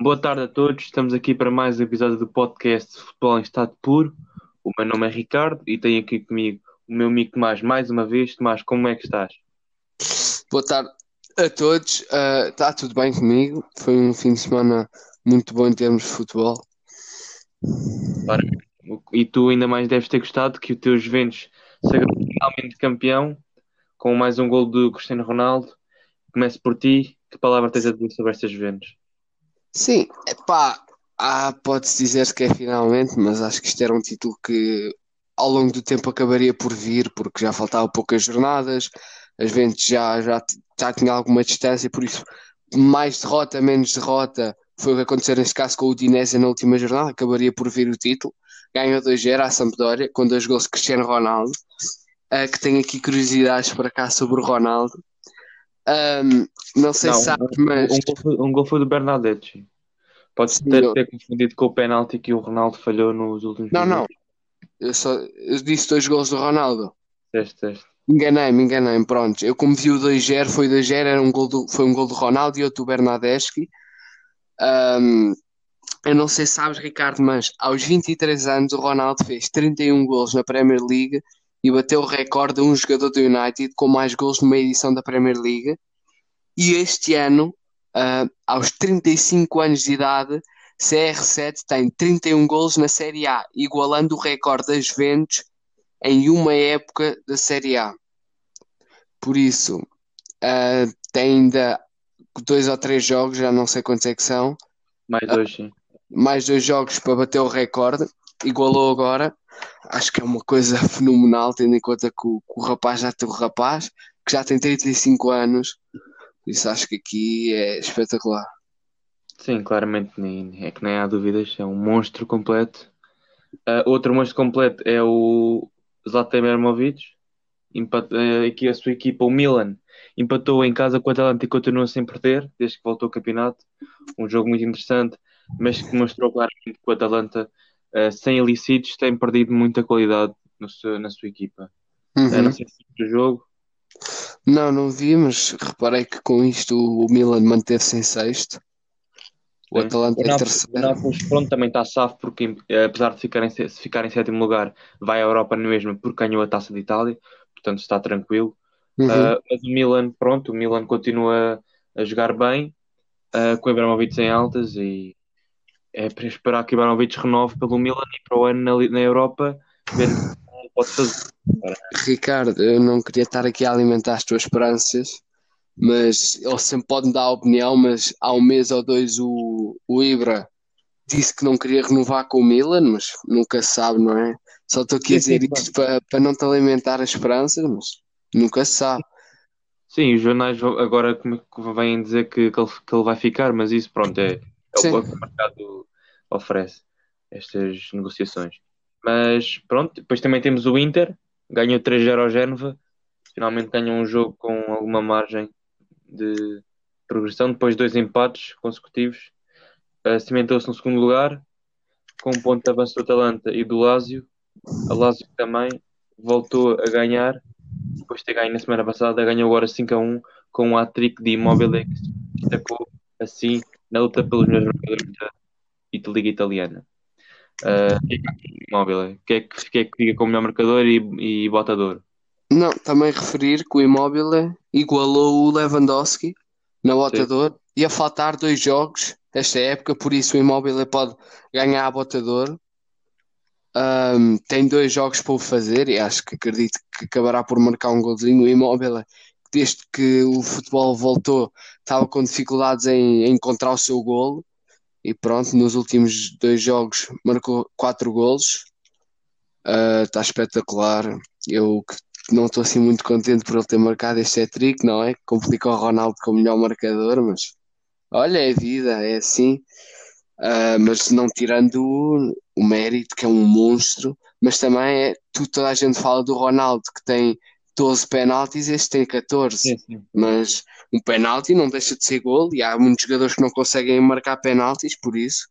Boa tarde a todos, estamos aqui para mais um episódio do podcast Futebol em Estado Puro. O meu nome é Ricardo e tenho aqui comigo o meu amigo Tomás mais uma vez. Tomás, como é que estás? Boa tarde a todos, está tudo bem comigo? Foi um fim de semana muito bom em termos de futebol. Claro. E tu ainda mais deves ter gostado que o teu Juventus sagrou finalmente campeão com mais um gol do Cristiano Ronaldo. Começo por ti, que palavra tens a dizer sobre estas Juventus? Sim, epá, ah, pode-se dizer que é finalmente, mas acho que isto era um título que ao longo do tempo acabaria por vir, porque já faltavam poucas jornadas, as Juventus já, já, já tinha alguma distância, por isso mais derrota, menos derrota, foi o que aconteceu neste caso com o Udinese na última jornada, acabaria por vir o título, ganhou 2-0 à Sampdoria, com dois gols de Cristiano Ronaldo, uh, que tem aqui curiosidades para cá sobre o Ronaldo. Um, não sei Não, se sabes, um, mas um gol foi, um gol foi do Bernadette. Podes Sim, ter, ter confundido com o penalti que o Ronaldo falhou nos últimos não, não, minutos. eu só eu disse dois gols do Ronaldo. Deste, deste. Enganei-me, enganei-me, pronto. Eu como vi o 2-0, foi 2-0, era um gol do, foi um gol do Ronaldo e outro do Bernadeschi. Um, eu não sei se sabes, Ricardo, mas aos 23 anos o Ronaldo fez 31 gols na Premier League e bateu o recorde de um jogador do United com mais gols numa edição da Premier League. E este ano, ah, aos 35 anos de idade, CR7 tem 31 gols na Série A, igualando o recorde das Juventus em uma época da Série A. Por isso, ah, tem ainda dois ou três jogos, já não sei quantos é que são, Mais dois, sim. mais dois jogos para bater o recorde, igualou agora. Acho que é uma coisa fenomenal, tendo em conta que o, que o rapaz já tem o rapaz, que já tem 35 anos. Isso acho que aqui é espetacular. Sim, claramente nem, é que nem há dúvidas, é um monstro completo. Ah, outro monstro completo é o Zlatan Ibrahimovic. Ah, aqui a sua equipa, o Milan, empatou em casa com o Atalanta e continua sem perder, desde que voltou ao campeonato. Um jogo muito interessante, mas que mostrou claramente que o Atalanta, ah, sem ilícitos, tem perdido muita qualidade seu- na sua equipa. Uhum. não sei se o jogo, Não, não vi, mas reparei que com isto o Milan manteve-se em sexto, o Sim. Atalanta O em Nápoles, o terceiro. Nápoles, pronto, também está safo, porque eh, apesar de ficar em, se ficar em sétimo lugar, vai à Europa na mesma porque ganhou a Taça de Itália, portanto está tranquilo. Uhum. Ah, mas o Milan, pronto, o Milan continua a jogar bem, ah, com o Ibrahimovic em altas e é para esperar que o Ibrahimovic renove pelo Milan e para o ano na, na Europa ver como pode fazer. Ricardo, eu não queria estar aqui a alimentar as tuas esperanças, mas ele sempre pode me dar a opinião, mas há um mês ou dois o, o Ibra disse que não queria renovar com o Milan, mas nunca se sabe, não é? Só estou aqui a dizer isto para, para não te alimentar as esperanças, mas nunca se sabe. Sim, os jornais agora como é que vêm dizer que, que, ele, que ele vai ficar, mas isso pronto, é, é o mercado oferece, estas negociações. Mas pronto, depois também temos o Inter, ganhou 3-0 ao Génova, finalmente ganhou um jogo com alguma margem de progressão, depois dois empates consecutivos, uh, cimentou-se no segundo lugar, com um ponto de avanço do Atalanta e do Lazio. A Lazio também voltou a ganhar, depois de ter ganho na semana passada, ganhou agora 5 a 1 com um hat-trick de Immobile que destacou assim na luta pelos melhores jogadores da Ita- Liga Italiana. Uh, que é que Immobile? É que, que é que fica como melhor marcador e, e botador? Não, também referir que o Immobile igualou o Lewandowski na botador. Ia faltar dois jogos esta época, por isso o Immobile pode ganhar a botador. Ahm, tem dois jogos para o fazer e acho que acredito que acabará por marcar um golzinho. O Immobile, desde que o futebol voltou, estava com dificuldades em, em encontrar o seu golo e pronto, nos últimos dois jogos marcou quatro golos. Ah, Está espetacular. Eu não estou assim muito contente por ele ter marcado este hat-trick, não é? Complica o Ronaldo como melhor marcador, mas olha, é vida, é assim. Ah, mas não tirando o, o mérito, que é um monstro, mas também é, tu, toda a gente fala do Ronaldo que tem 12 penaltis, este tem 14, sim. mas um penalti não deixa de ser gol e há muitos jogadores que não conseguem marcar penaltis, por isso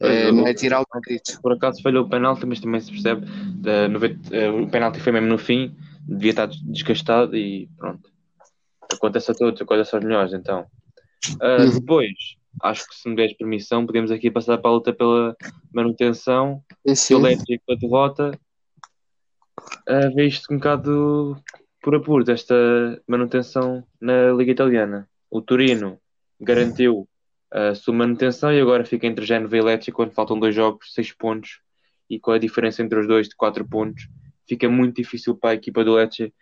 eh, não é tirar o mérito. Por acaso falhou o penalti, mas também se percebe. da 90 eh, o penalti foi mesmo no fim, devia estar desgastado e pronto. Acontece a todos, acontece aos melhores, então. Ah, Uhum. Depois acho que se me deres permissão, podemos aqui passar para a luta pela manutenção. Sim, sim. a derrota, uh, vê isto um bocado por apuro, esta manutenção na Liga Italiana. O Torino garantiu a sua manutenção e agora fica entre Génova e Lecce quando faltam dois jogos, seis pontos, e com a diferença entre os dois de quatro pontos, fica muito difícil para a equipa do Lecce,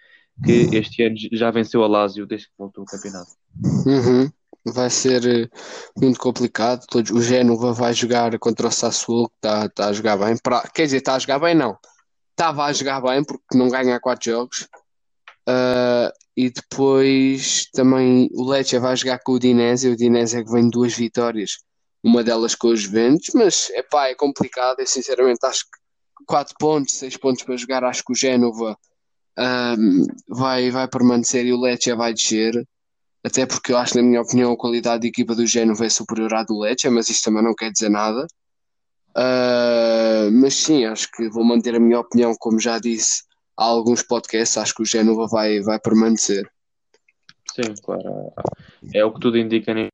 que este ano já venceu a Lazio desde que voltou ao campeonato. Uhum. Vai ser eh, muito complicado. Todos, o Génova vai jogar contra o Sassuolo, que está tá a jogar bem. Pra- quer dizer, está a jogar bem, não. Estava a jogar bem porque não ganha quatro jogos. Ah, e depois também o Lecce vai jogar com o Udinese. O Udinese é que vem duas vitórias, uma delas com os Juventus. Mas epá, é complicado. Eu sinceramente acho que quatro pontos, seis pontos para jogar. Acho que o Génova ah, vai, vai permanecer e o Lecce vai descer. Até porque eu acho, na minha opinião, a qualidade da equipa do Génova é superior à do Lecce, mas isto também não quer dizer nada. Ah, mas sim, acho que vou manter a minha opinião, como já disse há alguns podcasts, acho que o Génova vai, vai permanecer. Sim, claro. É o que tudo indica. né?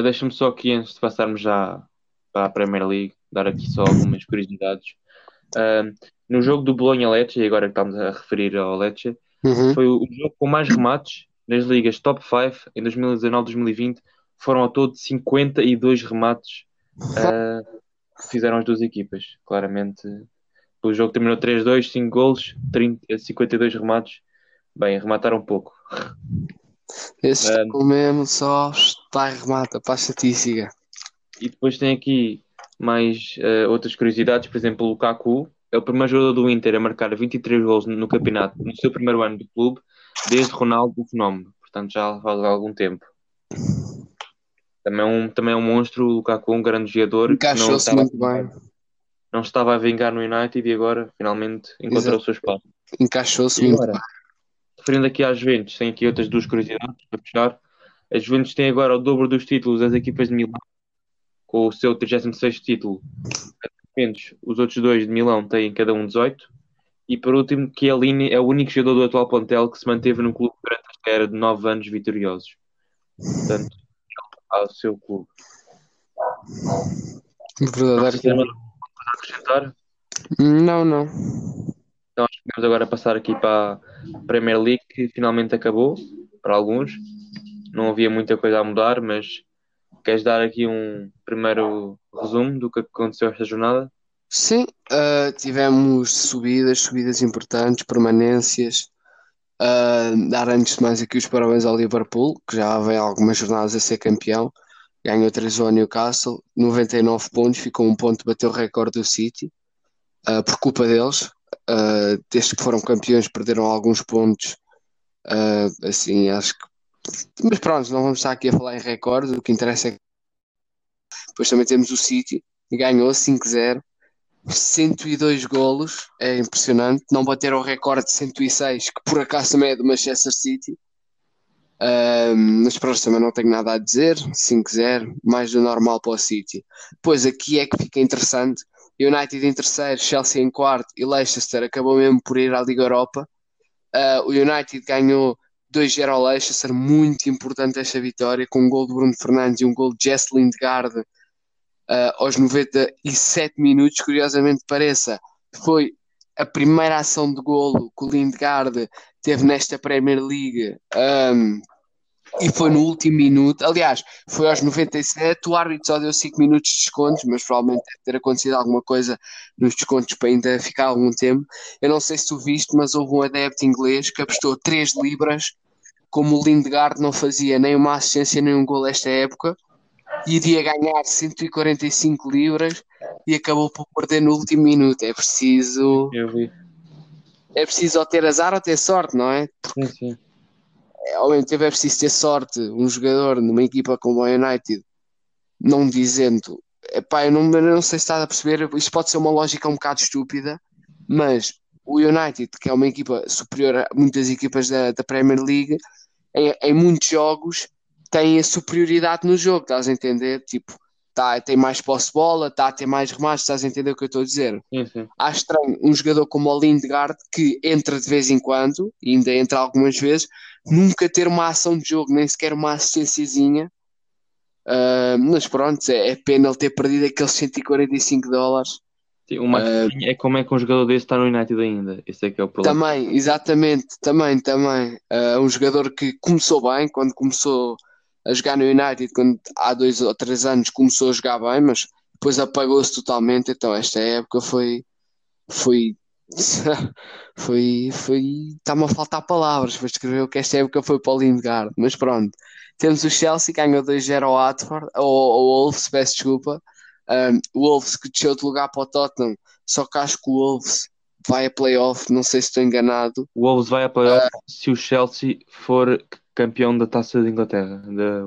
Deixa-me só aqui, antes de passarmos já para a Premier League, dar aqui só algumas curiosidades. Ahm, no jogo do Bolonha-Lecce, e agora que estamos a referir ao Lecce, Uhum. foi o jogo com mais remates nas ligas Top 5 em 2019-2020. Foram ao todo 52 remates ah, que fizeram as duas equipas. Claramente, o jogo terminou 3-2, 5 golos, 30, 52 remates. Bem, remataram um pouco. Esse Ah. jogo mesmo só está remata para a estatística. E depois tem aqui mais eh, outras curiosidades, por exemplo, o Lukaku é o primeiro jogador do Inter a marcar 23 gols no campeonato no seu primeiro ano do clube, desde Ronaldo o Fenómeno, portanto já faz algum tempo. Também é um, também é um monstro, o Lukaku, um grande jogador, Encaixou-se muito bem. Não estava a vingar no United e agora finalmente encontrou o seu espaço. Encaixou-se agora, referindo aqui às Juventus, tem aqui outras duas curiosidades para fechar. As Juventus têm agora o dobro dos títulos das equipas de Milão, com o seu 36º título. Os outros dois de Milão têm cada um 18. E por último, Chiellini é o único jogador do atual plantel que se manteve no clube durante a era de 9 anos vitoriosos. Portanto, ao seu clube. verdadeiro. Acrescentar? Não, não. Então acho que podemos agora passar aqui para a Premier League, que finalmente acabou, para alguns. Não havia muita coisa a mudar, mas queres dar aqui um primeiro resumo do que aconteceu esta jornada? Sim, ah, tivemos subidas, subidas importantes, permanências. Ah, dar antes de mais aqui os parabéns ao Liverpool, que já vem algumas jornadas a ser campeão. Ganhou 3 ao Newcastle, 99 pontos, ficou um ponto, bateu o recorde do City, ah, por culpa deles. Ah, desde que foram campeões, perderam alguns pontos. Ah, assim, acho que. Mas pronto, não vamos estar aqui a falar em recorde, o que interessa é. Depois também temos o City, ganhou 5-0. 102 golos, é impressionante. Não bateram o recorde de 106, que por acaso também é do Manchester City. Ahm, mas pronto, também não tenho nada a dizer. 5-0, mais do normal para o City. Pois aqui é que fica interessante. United em terceiro, Chelsea em quarto e Leicester acabou mesmo por ir à Liga Europa. Ah, o United ganhou 2-0 ao Leicester, muito importante esta vitória, com um gol de Bruno Fernandes e um gol de Jess Lindgaard ah, aos 97 minutos, curiosamente pareça, foi a primeira ação de golo que o Lindgaard teve nesta Premier League ahm, e foi no último minuto. Aliás, foi aos 97. O árbitro só deu 5 minutos de descontos, mas provavelmente deve ter acontecido alguma coisa nos descontos para ainda ficar algum tempo. Eu não sei se tu viste, mas houve um adepto inglês que apostou 3 libras, como o Lindgaard não fazia nem uma assistência nem um gol esta época iria ganhar 145 libras e acabou por perder no último minuto. É preciso, é preciso ou ter azar ou ter sorte, não é? Sim, sim. Mesmo tempo é preciso ter sorte. Um jogador numa equipa como o United, não dizendo, epá, eu não, eu não sei se estás a perceber, isto pode ser uma lógica um bocado estúpida, mas o United, que é uma equipa superior a muitas equipas da, da Premier League, em, em muitos jogos tem a superioridade no jogo, estás a entender? Tipo, tá, tem mais posse de bola, está a ter mais remates, estás a entender o que eu estou a dizer? sim. Acho estranho um jogador como o Lindgaard, que entra de vez em quando, e ainda entra algumas vezes, nunca ter uma ação de jogo, nem sequer uma assistênciazinha. Uh, mas pronto, é, é pena ele ter perdido aqueles 145 dólares. Sim, o mais uh, é como é que um jogador desse está no United ainda. Esse é que é o problema. Também, exatamente, também, também. Uh, um jogador que começou bem quando começou a jogar no United, quando há dois ou três anos começou a jogar bem, mas depois apagou-se totalmente. Então, esta época foi. foi foi, foi, está-me a faltar palavras para descrever o que esta época foi para o Lindgard, mas pronto, temos o Chelsea que ganhou 2-0 ao Watford, ou ao Wolves, peço desculpa, um, o Wolves que desceu de lugar para o Tottenham, só que acho que o Wolves vai a playoff, não sei se estou enganado. O Wolves vai a playoff uh, se o Chelsea for campeão da Taça de Inglaterra. Da...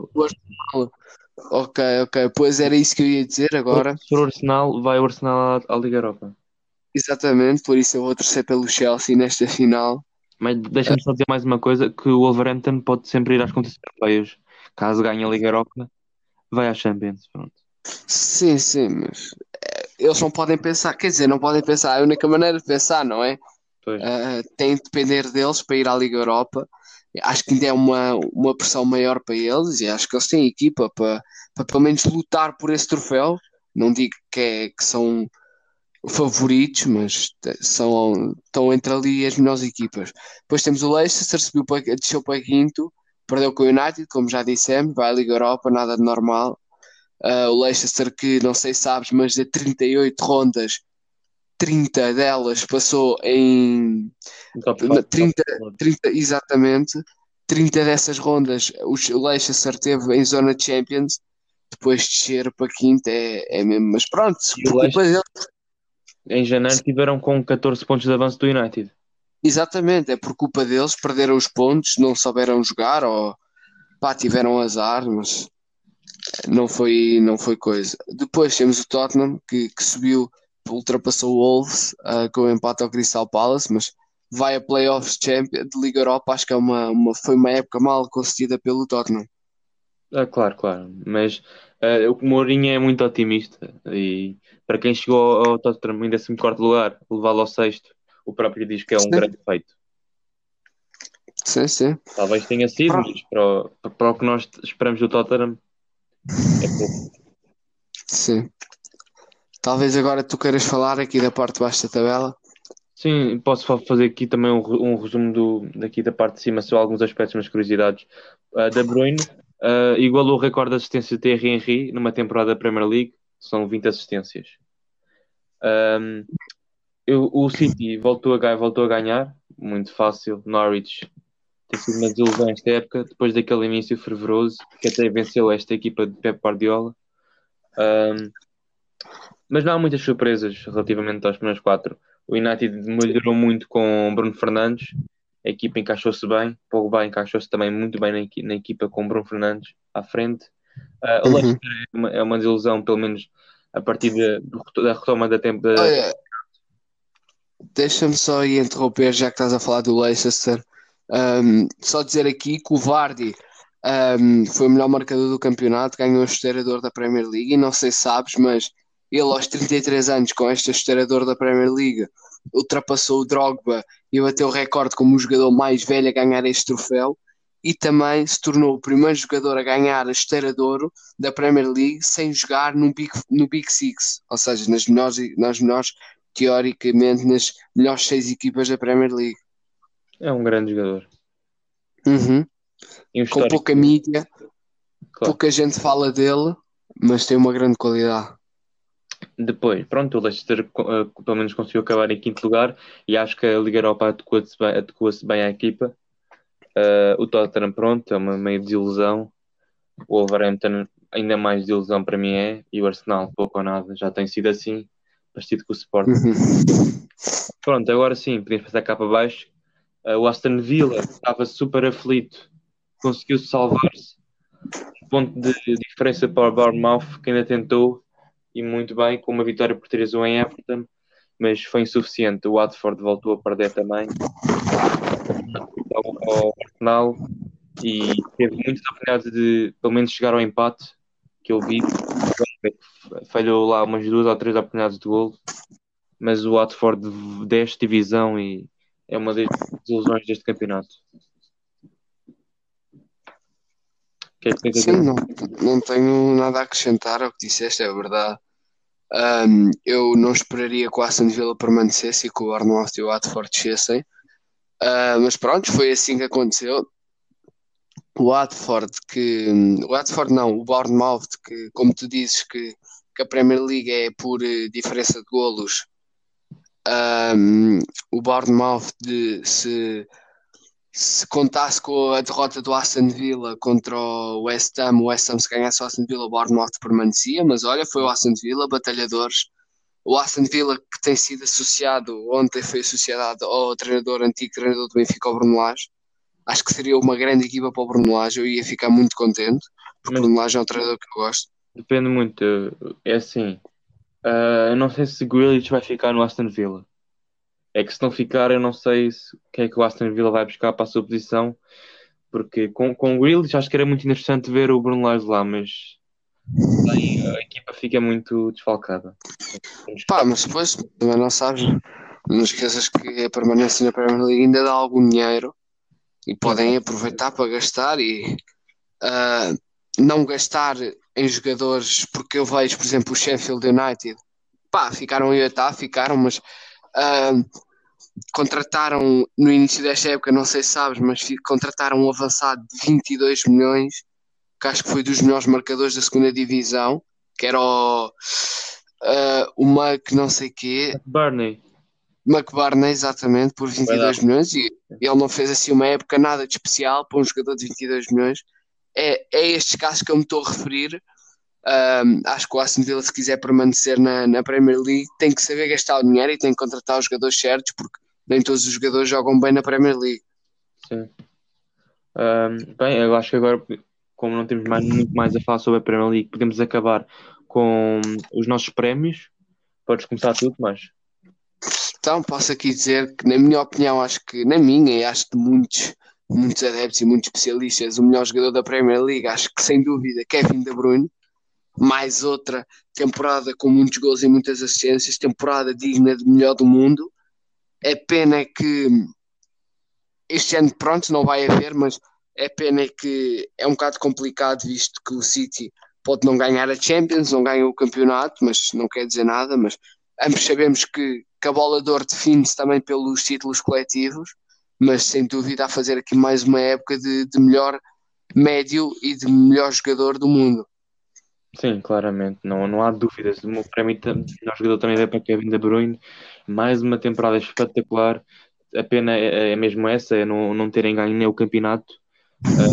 Ok, ok, pois era isso que eu ia dizer agora. O Arsenal, vai o Arsenal à, à Liga Europa. Exatamente, por isso eu vou torcer pelo Chelsea nesta final. Mas deixa-me só dizer mais uma coisa: que o Wolverhampton pode sempre ir às competições europeias. Caso ganhe a Liga Europa, vai à Champions. Pronto. Sim, sim, mas eh, eles não podem pensar, quer dizer, não podem pensar, é a única maneira de pensar, não é? Uh, tem de depender deles para ir à Liga Europa. Acho que ainda é uma, uma pressão maior para eles e acho que eles têm equipa para, para pelo menos lutar por esse troféu. Não digo que, é, que são favoritos, mas são, estão entre ali as melhores equipas. Depois temos o Leicester, subiu para, desceu para quinto, perdeu com o United, como já dissemos, vai à Liga Europa, nada de normal. Uh, o Leicester, que não sei se sabes, mas de 38 rondas, 30 delas passou em 30, 30, exatamente. 30 dessas rondas o Leicester teve em zona de Champions, depois de descer para quinta é, é mesmo, mas pronto, por culpa deles, em janeiro tiveram com 14 pontos de avanço do United. Exatamente, é por culpa deles, perderam os pontos, não souberam jogar ou pá, tiveram azar, mas não foi, não foi coisa. Depois temos o Tottenham que, que subiu, ultrapassou o Wolves uh, com o empate ao Crystal Palace, mas vai a Playoffs Champions de Liga Europa, acho que é uma, uma, foi uma época mal concedida pelo Tottenham. Ah, claro, claro, mas uh, o Mourinho é muito otimista e para quem chegou ao Tottenham em 14 lugar, levá-lo ao sexto, o próprio diz que é um sim. grande feito. Sim, sim. Talvez tenha sido, para... mas para o, para o que nós esperamos do Tottenham é pouco. Sim. Talvez agora tu queiras falar aqui da parte de baixo da tabela. Sim, posso fazer aqui também um, um resumo do, daqui da parte de cima, só alguns aspectos, umas curiosidades. Uh, da Bruyne uh, igualou o recorde de assistência de Thierry Henry numa temporada da Premier League são 20 assistências. Um, eu, o City voltou a, voltou a ganhar, muito fácil. Norwich tem sido uma desilusão esta época, depois daquele início fervoroso que até venceu esta equipa de Pep Guardiola. Um, mas não há muitas surpresas relativamente aos primeiros quatro. O United melhorou muito com Bruno Fernandes, a equipa encaixou-se bem, Pogba encaixou-se também muito bem na, na equipa com Bruno Fernandes à frente. Uh, o uhum. Leicester é, uma, é uma desilusão, pelo menos a partir de, da retoma da tempo. Da... Deixa-me só interromper, já que estás a falar do Leicester. Um, só dizer aqui que o Vardy um, foi o melhor marcador do campeonato, ganhou o esteirador da Premier League. E não sei se sabes, mas ele, aos 33 anos, com este esteirador da Premier League, ultrapassou o Drogba e bateu o recorde como o jogador mais velho a ganhar este troféu e também se tornou o primeiro jogador a ganhar a esteira de ouro da Premier League sem jogar no Big, no Big Six, ou seja, nas melhores, nas melhores, teoricamente, nas melhores seis equipas da Premier League. É um grande jogador. Uhum. Um Com pouca mídia, claro. pouca gente fala dele, mas tem uma grande qualidade. Depois, pronto, o Leicester uh, pelo menos conseguiu acabar em quinto lugar e acho que a Liga Europa adequou-se bem, adequou bem à equipa Uh, o Tottenham, pronto, é uma meio desilusão. O Wolverhampton, ainda mais desilusão para mim é. E o Arsenal, pouco ou nada, já tem sido assim, parecido com o Sporting. Uhum. Pronto, agora sim, podemos passar cá para baixo. Uh, o Aston Villa estava super aflito, conseguiu salvar-se. Ponto de diferença para o Bournemouth, que ainda tentou, e muito bem, com uma vitória por 3-1 em Everton, mas foi insuficiente. O Watford voltou a perder também ao, Arsenal e teve muitas oportunidades de pelo menos chegar ao empate que eu vi. Falhou lá umas duas ou três oportunidades de gol, mas o Watford desce divisão e é uma das ilusões deste campeonato. Que é que Sim, não, não tenho nada a acrescentar ao que disseste, é verdade. Ahm, eu não esperaria que o Aston Villa permanecesse e que o Bournemouth e o Watford descessem. Ah, mas pronto, foi assim que aconteceu. O Watford que o Watford não, o Bournemouth que, como tu dizes que, que a Premier League é por eh, diferença de golos. ahm, o Bournemouth de, se se contasse com a derrota do Aston Villa contra o West Ham, o West Ham se ganhasse o Aston Villa, o Bournemouth permanecia, mas olha, foi o Aston Villa, batalhadores. O Aston Villa que tem sido associado, ontem foi associado ao treinador, antigo treinador do Benfica, o Bruno Lage. Acho que seria uma grande equipa para o Bruno Lage, eu ia ficar muito contente, porque o Bruno Lage é um treinador que eu gosto. depende muito. É assim. eu não sei se Grealish vai ficar no Aston Villa. É que se não ficar, eu não sei se, o que é que o Aston Villa vai buscar para a sua posição. Porque com, com o Grealish acho que era muito interessante ver o Bruno Lage lá, mas aí a equipa fica muito desfalcada. Pá, mas depois também não sabes, não esqueças que a permanência na Premier League ainda dá algum dinheiro e podem aproveitar para gastar e ah, não gastar em jogadores, porque eu vejo, por exemplo, o Sheffield United, pá, ficaram em oitavo, ficaram, mas ah, contrataram no início desta época, não sei se sabes, mas contrataram um avançado de 22 milhões, que acho que foi dos melhores marcadores da segunda divisão, que era o, ah, o Mac não sei quê, Barney, McBarney, exatamente, por 22 milhões, e ele não fez assim uma época nada de especial para um jogador de 22 milhões. É, é estes casos que eu me estou a referir. Ahm, acho que o Aston Villa, se quiser permanecer na, na Premier League, tem que saber gastar o dinheiro e tem que contratar os jogadores certos, porque nem todos os jogadores jogam bem na Premier League. sim. Ahm, bem, eu acho que agora, como não temos mais, muito mais a falar sobre a Premier League, podemos acabar com os nossos prémios. Podes começar tudo, mas Então, posso aqui dizer que, na minha opinião, acho que, na minha e acho de muitos, muitos adeptos e muitos especialistas, o melhor jogador da Premier League, acho que sem dúvida, Kevin De Bruyne. Mais outra temporada com muitos gols e muitas assistências, temporada digna de melhor do mundo. É pena que este ano, pronto, não vai haver, mas é pena que é um bocado complicado, visto que o City pode não ganhar a Champions, não ganha o campeonato, mas não quer dizer nada. Mas ambos sabemos que, que a bola de ouro define-se também pelos títulos coletivos, mas sem dúvida a fazer aqui mais uma época de, de melhor médio e de melhor jogador do mundo. sim, claramente, não, não há dúvidas. O meu prémio de melhor jogador também é para Kevin De Bruyne. Mais uma temporada espetacular. A pena é, é mesmo essa, é não, não terem ganho nem o campeonato. Ah,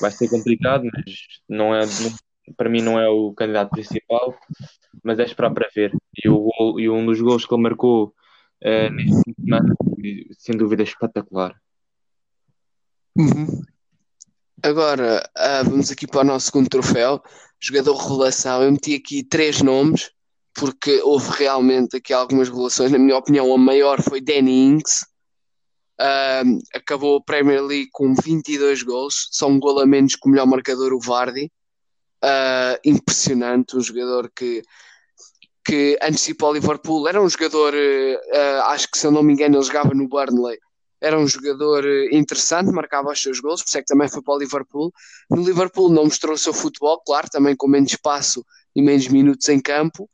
vai ser complicado, mas não é, não- para mim não é o candidato principal, mas é esperar para ver. E, o gol- e um dos gols que ele marcou ah, neste fim de semana, sem dúvida, espetacular. Uhum. Agora, ah, vamos aqui para o nosso segundo troféu, jogador revelação. Eu meti aqui três nomes, porque houve realmente aqui algumas revelações. Na minha opinião, a maior foi Danny Ings. Ah, acabou a Premier League com 22 gols, só um gol a menos que o melhor marcador, o Vardy. Ah, impressionante, um jogador que, que antecipou o Liverpool. Era um jogador, ah, acho que se eu não me engano, ele jogava no Burnley era um jogador eh, interessante, marcava os seus gols, por isso é que também foi para o Liverpool. No Liverpool não mostrou o seu futebol, claro, também com menos espaço e menos minutos em campo.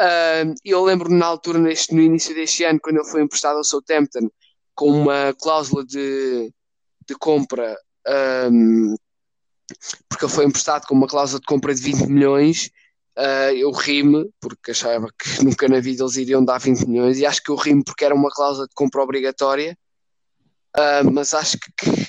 Ah, eu lembro-me na altura, neste, no início deste ano, quando ele foi emprestado ao Southampton, com uma cláusula de, de compra, ah, porque ele foi emprestado com uma cláusula de compra de 20 milhões. ah, eu ri-me, porque achava que nunca na vida eles iriam dar 20 milhões, e acho que eu ri-me porque era uma cláusula de compra obrigatória. Uh, mas acho que, que,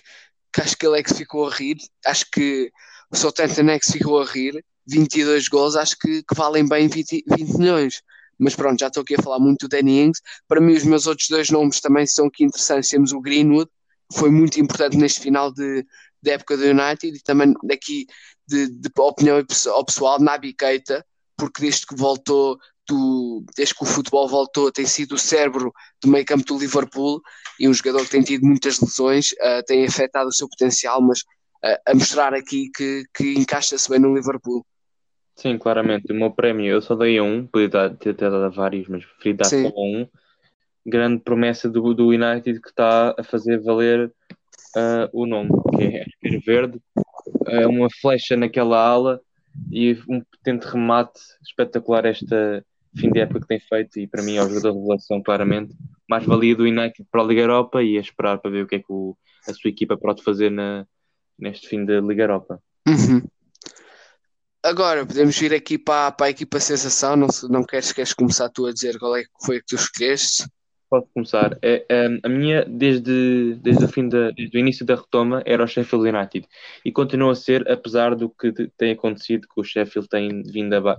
que acho que ele é que ficou a rir. Acho que o Southampton é que se ficou a rir. 22 gols, acho que, que valem bem 20, 20 milhões. Mas pronto, já estou aqui a falar muito do Danny Ings. Para mim, os meus outros dois nomes também são aqui interessantes. Temos o Greenwood, que foi muito importante neste final de, de época do United, e também daqui de, de opinião ao pessoal, Naby Keita, porque desde que voltou, do, desde que o futebol voltou, tem sido o cérebro do meio campo do Liverpool e um jogador que tem tido muitas lesões, uh, tem afetado o seu potencial, mas uh, a mostrar aqui que, que encaixa-se bem no Liverpool. Sim, claramente. O meu prémio eu só dei a um, podia dar- ter ter dado a vários, mas preferi dar Sim. só a um. Grande promessa do, do United que está a fazer valer ah, o nome, que é Arqueiro Verde. uh, uma flecha naquela ala e um potente remate espetacular esta fim de época que tem feito e para mim é o jogador de revelação claramente mais valia do United para a Liga Europa e a esperar para ver o que é que o, a sua equipa pode fazer na, neste fim da Liga Europa. Uhum. Agora podemos ir aqui para, para a equipa sensação. Não, não queres, queres começar tu a dizer qual é que foi que tu escolheste? Posso começar. É, é, a minha, desde, desde, o fim da, desde o início da retoma, era o Sheffield United. E continua a ser, apesar do que tem acontecido, que o Sheffield tem vindo a, a,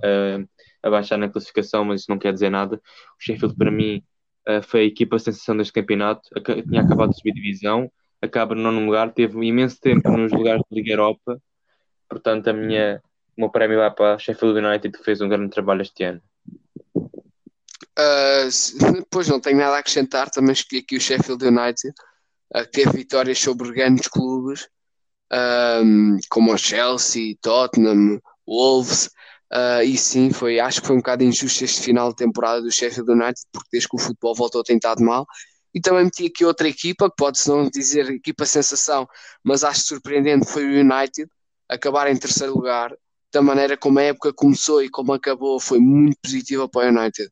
a baixar na classificação, mas isso não quer dizer nada. O Sheffield, para mim, uh, foi a equipa sensação deste campeonato. Tinha acabado de subir divisão, acaba no nono lugar, teve imenso tempo nos lugares de Liga Europa. Portanto, a minha, o meu prémio vai para Sheffield United, que fez um grande trabalho este ano. Uh, pois não tenho nada a acrescentar, também escolhi aqui o Sheffield United, uh, teve vitórias sobre grandes clubes, um, como o Chelsea, Tottenham, Wolves, Uh, e sim, foi, acho que foi um bocado injusto este final de temporada do Sheffield United, porque desde que o futebol voltou tem estado mal. E também meti aqui outra equipa, que pode-se não dizer equipa sensação, mas acho surpreendente, foi o United, acabar em terceiro lugar. Da maneira como a época começou e como acabou, foi muito positiva para o United.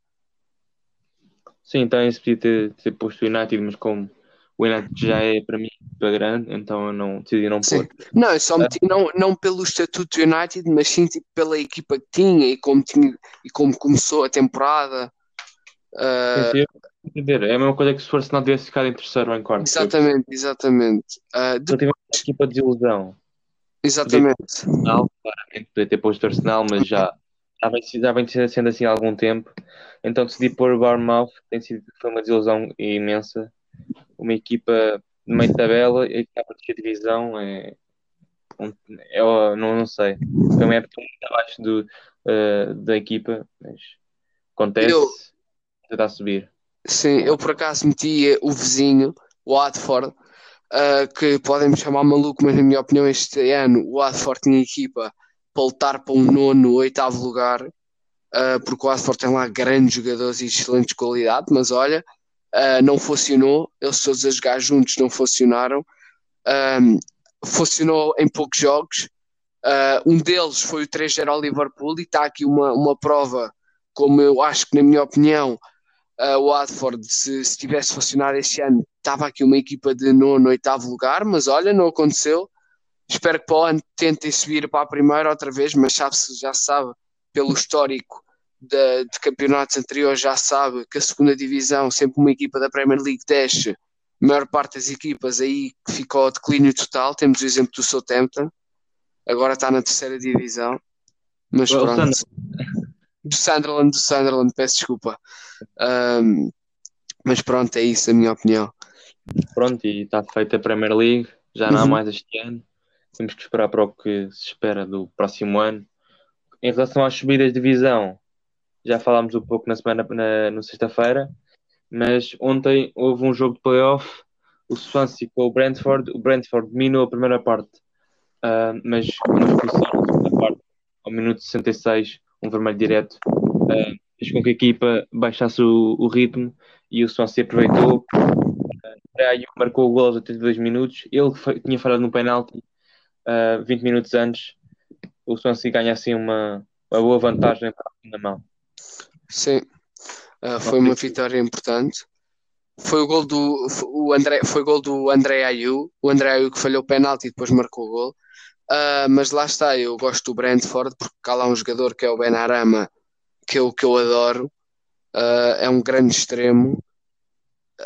Sim, também se podia ter, ter posto o United, mas como o United já é para mim para grande, então eu não decidi não pôr. Não, eu só meti, não, não pelo estatuto do United, mas sim tipo, pela equipa que tinha e como, tinha, e como começou a temporada. Uh... Sim, sim. É a mesma coisa que se fosse não tivesse ficado em terceiro ou em quarto. Exatamente, exatamente. Uh, de... tive uma equipa de desilusão. Exatamente. Arsenal, claramente podia ter posto Arsenal, mas já, já, vem, já vem sendo assim há algum tempo. Então decidi pôr o Bournemouth, tem sido, foi uma desilusão imensa uma equipa de meio de tabela e que a divisão é, é, não, não sei. Foi uma época muito abaixo do, uh, da equipa, mas acontece, eu, tentar subir. Sim, eu por acaso meti o vizinho, o Watford, uh, que podem me chamar maluco, mas na minha opinião este ano o Watford tinha equipa para lutar para um nono, oitavo lugar, uh, porque o Watford tem lá grandes jogadores e excelentes qualidade, mas olha, uh, não funcionou, eles todos a jogar juntos não funcionaram. Um, funcionou em poucos jogos. Uh, um deles foi o 3-0 ao Liverpool e está aqui uma, uma prova, como eu acho que, na minha opinião, uh, o Watford, se, se tivesse funcionado este ano, estava aqui uma equipa de nono, oitavo lugar, mas olha, não aconteceu. Espero que para o ano tentem subir para a primeira outra vez, mas sabe -se, já sabe, pelo histórico de, de, campeonatos anteriores já sabe que a segunda divisão, sempre uma equipa da Premier League desce, a maior parte das equipas aí ficou ao declínio total. Temos o exemplo do Southampton, agora está na terceira divisão, mas well, pronto. Do Sunderland, do Sunderland, peço desculpa. Um, mas pronto, é isso a minha opinião. Pronto, e está feita a Premier League, já não há uhum. mais este ano. Temos que esperar para o que se espera do próximo ano. Em relação às subidas de divisão, já falámos um pouco na semana, na, na sexta-feira, mas ontem houve um jogo de playoff, o Swansea com o Brentford, o Brentford dominou a primeira parte, uh, mas uma expulsão na segunda parte, ao minuto 66, um vermelho direto, uh, fez com que a equipa baixasse o, o ritmo e o Swansea aproveitou. Uh, marcou o gol aos 82 minutos, ele tinha falhado no penalti uh, 20 minutos antes, o Swansea ganha assim uma, uma boa vantagem para a segunda mão. Sim, uh, foi uma vitória importante. Foi o gol do o André, foi gol do André Ayew, o André Ayew que falhou o penalti e depois marcou o gol. Uh, mas lá está, eu gosto do Brentford porque cá lá um jogador que é o Ben Arama que eu, que eu adoro, uh, é um grande extremo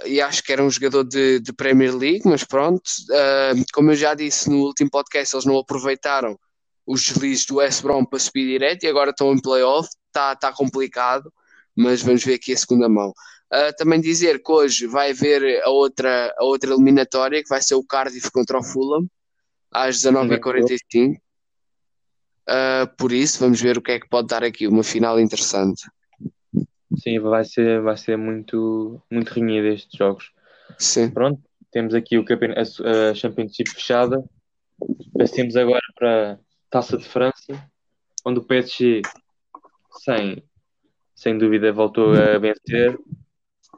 e acho que era um jogador de, de Premier League, mas pronto, uh, como eu já disse no último podcast, eles não aproveitaram os deslizes do West Brom para subir direto e agora estão em playoff, está tá complicado, mas vamos ver aqui a segunda mão. Uh, também dizer que hoje vai haver a outra, a outra eliminatória, que vai ser o Cardiff contra o Fulham, às 19h45. Uh, ah, por isso, vamos ver o que é que pode dar aqui, uma final interessante. Sim, vai ser, vai ser muito, muito renhido estes jogos. Sim. Pronto, temos aqui o a, a Championship fechada. Passemos agora para a Taça de França, onde o PSG sem, sem dúvida voltou a vencer,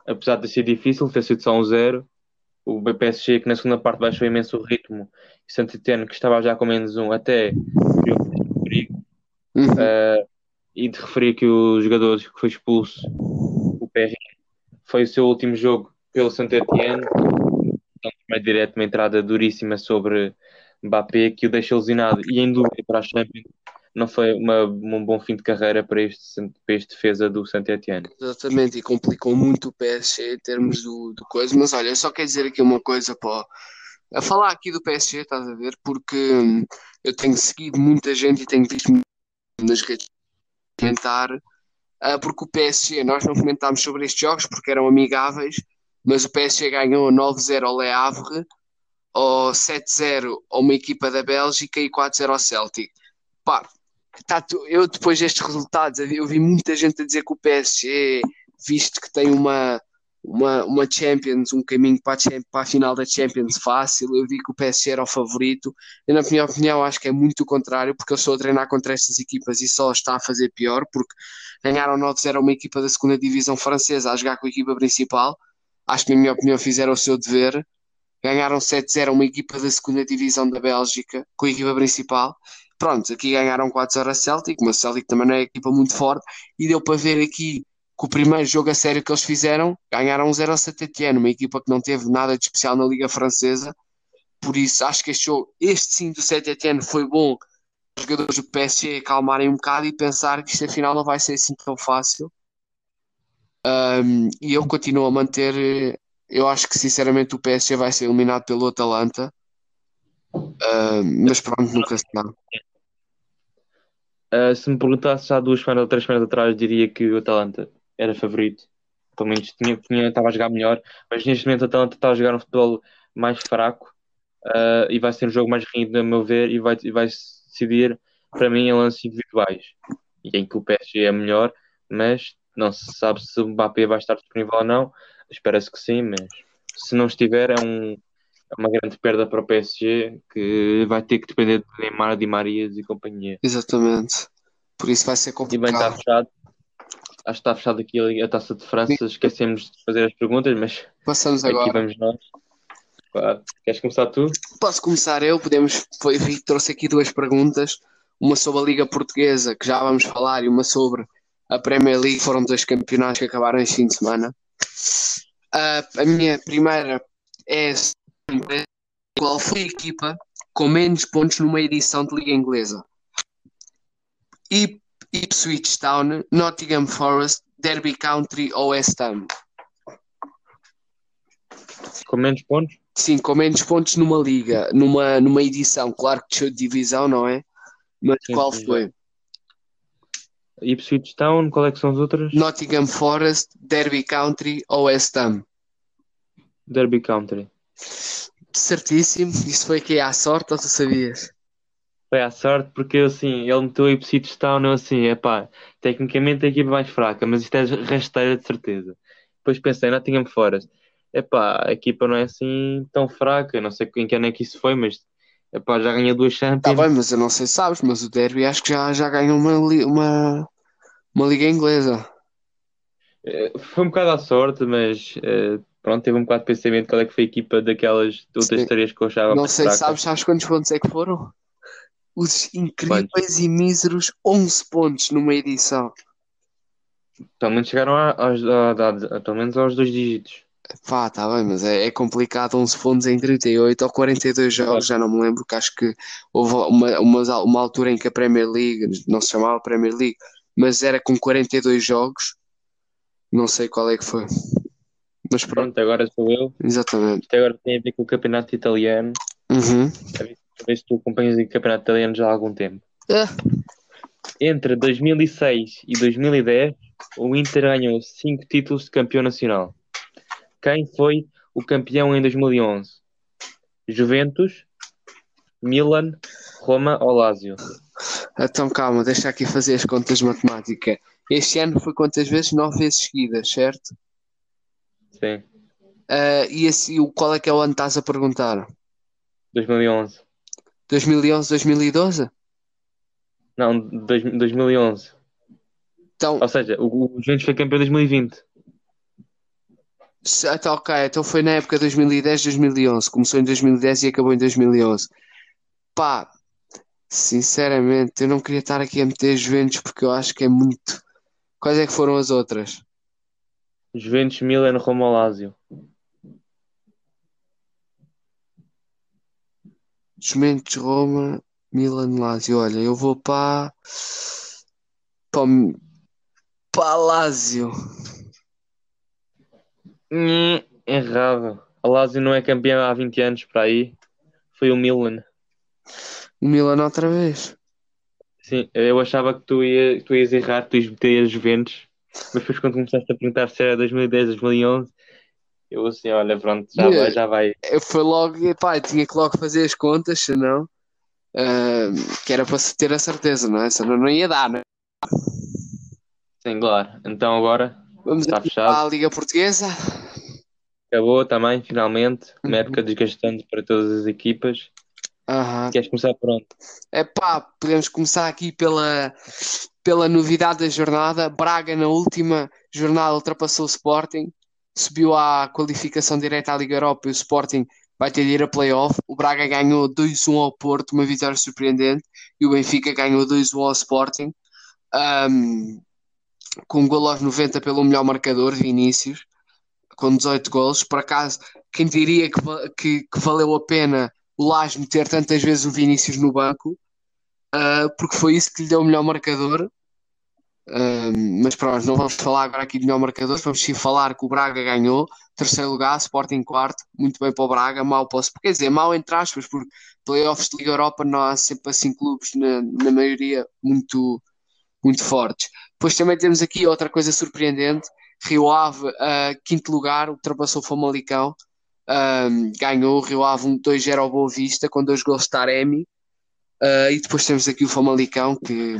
apesar de ser difícil, ter sido só um zero. o PSG que na segunda parte baixou imenso o ritmo, e Saint-Étienne que estava já com menos um, até perigo. Uhum. Uh, e de referir que o jogador que foi expulso, o PR, foi o seu último jogo pelo Saint-Étienne, então, mais direto, uma entrada duríssima sobre Mbappé que o deixa lesionado e em dúvida para a Champions não foi uma, um bom fim de carreira para este, para este defesa do Saint-Étienne. Exatamente, e complicou muito o PSG em termos do, do coisa. Mas olha, eu só quero dizer aqui uma coisa para a falar aqui do PSG, estás a ver? Porque hum, eu tenho seguido muita gente e tenho visto nas redes comentar, uh, porque o PSG, nós não comentámos sobre estes jogos porque eram amigáveis, mas o PSG ganhou 9-0 ao Le Havre, ou 7-0 a uma equipa da Bélgica e 4-0 ao Celtic. Pá, tá, eu depois destes resultados, eu vi muita gente a dizer que o PSG, visto que tem uma, uma, uma Champions, um caminho para a, para a final da Champions fácil, eu vi que o PSG era o favorito. Eu, na minha opinião, acho que é muito o contrário, porque eu estou a treinar contra estas equipas e só está a fazer pior, porque ganharam 9-0 a uma equipa da segunda divisão francesa a jogar com a equipa principal. Acho que, na minha opinião, fizeram o seu dever. Ganharam 7-0 a uma equipa da segunda divisão da Bélgica com a equipa principal Pronto, aqui ganharam 4-0 a Celtic, mas o Celtic também não é equipa muito forte, e deu para ver aqui que o primeiro jogo a sério que eles fizeram, ganharam 0 a Saint-Étienne, uma equipa que não teve nada de especial na Liga Francesa, por isso acho que este jogo, este sim do Saint-Étienne foi bom, os jogadores do PSG acalmarem um bocado e pensar que isto afinal não vai ser assim tão fácil. Um, e eu continuo a manter, eu acho que sinceramente o PSG vai ser eliminado pelo Atalanta, um, mas pronto, nunca se sabe. Uh, se me perguntasse há duas semanas ou três semanas atrás, diria que o Atalanta era favorito. Pelo menos tinha, tinha, estava a jogar melhor, mas neste momento o Atalanta está a jogar um futebol mais fraco uh, e vai ser um jogo mais renhido, a meu ver, e vai, e vai decidir para mim em lances individuais. E em que o PSG é melhor, mas não se sabe se o Mbappé vai estar disponível ou não. Espera-se que sim, mas se não estiver, é um, é uma grande perda para o PSG que vai ter que depender de Neymar, Di Marias e companhia. Exatamente. Por isso vai ser E bem, está complicado. fechado. Acho que está fechado aqui a taça de França. Esquecemos de fazer as perguntas, mas Passamos aqui agora. vamos nós. Claro. Queres começar tu? Posso começar eu? Podemos. Foi, trouxe aqui duas perguntas. Uma sobre a Liga Portuguesa, que já vamos falar, e uma sobre a Premier League. Foram dois campeonatos que acabaram este fim de semana. Ah, a minha primeira é qual foi a equipa com menos pontos numa edição de Liga Inglesa? Ip- Ipswich Town, Nottingham Forest, Derby County ou West Ham? Com menos pontos? Sim, com menos pontos numa liga, numa, numa edição. Claro que desceu de divisão, não é? Mas Sim, qual sim, foi? Ipswich Town, qual é que são as outras? Nottingham Forest, Derby County ou West Ham? Derby Country. Certíssimo. Isso foi aqui à sorte ou tu sabias? Foi à sorte porque assim, ele meteu o Ipswich Town, eu assim, é pá, tecnicamente a equipa mais fraca, mas isto é rasteira de certeza. Depois pensei, Nottingham Forest. É pá, a equipa não é assim tão fraca, não sei em que ano é que isso foi, mas é pá, já ganhou duas Champions. bem, mas eu não sei se sabes, mas o Derby acho que já, já ganhou uma, uma, uma liga inglesa. Eh, Foi um bocado à sorte, mas eh, pronto, teve um bocado de pensamento qual é que foi a equipa daquelas outras Sim. três que eu achava Não sei se fraca. sabes, sabes quantos pontos é que foram? Os incríveis e míseros 11 pontos numa edição. Pelo menos chegaram a- aos, a- a- a- pelo menos aos dois dígitos. Pá, tá bem, mas é, é complicado 11 pontos em 38 ou 42 jogos, já não me lembro, que acho que houve uma, uma, uma altura em que a Premier League, não se chamava Premier League, mas era com 42 jogos, não sei qual é que foi. Mas pronto, Pronto, agora sou eu. exatamente. Isto agora tem a ver com o campeonato italiano. Uhum. Se tu acompanhas o campeonato italiano já há algum tempo. Ah, Entre 2006 e 2010, o Inter ganhou 5 títulos de campeão nacional. Quem foi o campeão em 2011? Juventus, Milan, Roma ou Lazio? então calma, deixa aqui fazer as contas de matemática. Este ano foi quantas vezes? 9 vezes seguidas, certo? Sim, Ah, e o- qual é que é o ano que estás a perguntar? 2011. 2011, 2012? Não, dois- 2011. Então, Ou seja, o, o Juventus foi campeão em 2020. Se- Então, ok, então foi na época 2010, 2011. Começou em 2010 e acabou em 2011. Pá, sinceramente, eu não queria estar aqui a meter Juventus porque eu acho que é muito. Quais é que foram as outras? Juventus, Milan, Roma, Lazio. Juventus, Roma, Milan, Lazio. Olha, eu vou para. Para, para Lazio. Hum, errado. A Lazio não é campeão há 20 anos para aí. Foi o Milan. O Milan outra vez. Sim, eu achava que tu, ia, tu ias errar, tu ias meter a Juventus. Mas depois quando começaste a perguntar se era 2010, 2011, eu assim, olha, pronto, já vai, já vai. Eu Foi logo, pá, tinha que logo fazer as contas, senão. ah, que era para se ter a certeza, não é? Senão não ia dar, não é? Sim, claro. Então agora Vamos Está fechado. a Liga Portuguesa. acabou também, finalmente. Uhum. Uma época desgastante para todas as equipas. Aham. Queres começar pronto? É pá, podemos começar aqui pela, pela novidade da jornada. Braga, na última jornada, ultrapassou o Sporting, subiu à qualificação direta à Liga Europa e o Sporting vai ter de ir a playoff. O Braga ganhou 2-1 ao Porto, uma vitória surpreendente, e o Benfica ganhou 2-1 ao Sporting, ahm, com um gol aos 90 pelo melhor marcador, Vinícius, com 18 golos. Por acaso, quem diria que, que, que valeu a pena o Lage meter tantas vezes o Vinícius no banco? Uh, porque foi isso que lhe deu o melhor marcador. Um, mas pronto, não vamos falar agora aqui de melhor marcador, vamos sim falar que o Braga ganhou, terceiro lugar, Sporting quarto, muito bem para o Braga, mal para o quer dizer, mal entre aspas, porque playoffs de Liga Europa não há sempre assim clubes, na, na maioria, muito, muito fortes. Depois também temos aqui outra coisa surpreendente: Rio Ave, uh, quinto lugar, ultrapassou o Famalicão, um, ganhou o Rio Ave um 2-0 ao Boa Vista, com dois gols de Taremi. Uh, e depois temos aqui o Famalicão que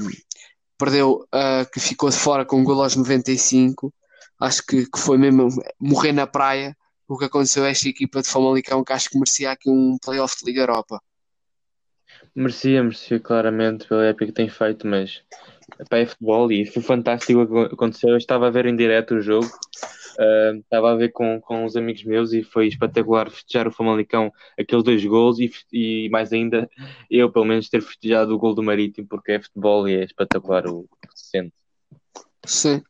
perdeu, uh, que ficou de fora com um gol aos 95. Acho que, que foi mesmo morrer na praia o que aconteceu a esta equipa de Famalicão, que acho que merecia aqui um playoff de Liga Europa. Merecia, merecia claramente pela época que tem feito, mas epá, é futebol e foi fantástico o que aconteceu. Eu estava a ver em direto o jogo, ah, estava a ver com, com uns amigos meus e foi espetacular festejar o Famalicão aqueles dois gols e, e mais ainda eu pelo menos ter festejado o gol do Marítimo porque é futebol e é espetacular o que se sente. Sim,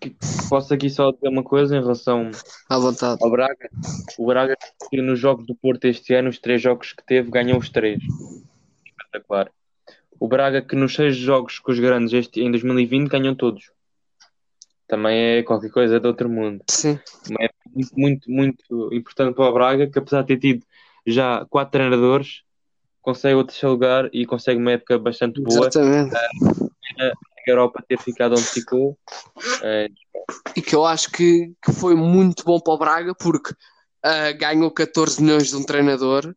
que- posso aqui só dizer uma coisa em relação à vontade. ao Braga. O Braga, nos jogos do Porto este ano, os três jogos que teve, ganhou os três. Espetacular. O Braga, que nos seis jogos com os grandes este, em 2020, ganhou todos. Também é qualquer coisa de outro mundo. Sim, Uma época muito, muito, muito importante para o Braga, que apesar de ter tido já quatro treinadores, consegue o terceiro lugar e consegue uma época bastante boa. exatamente. A Europa ter ficado onde ficou. É, E que eu acho que, que foi muito bom para o Braga, porque ah, ganhou 14 milhões de um treinador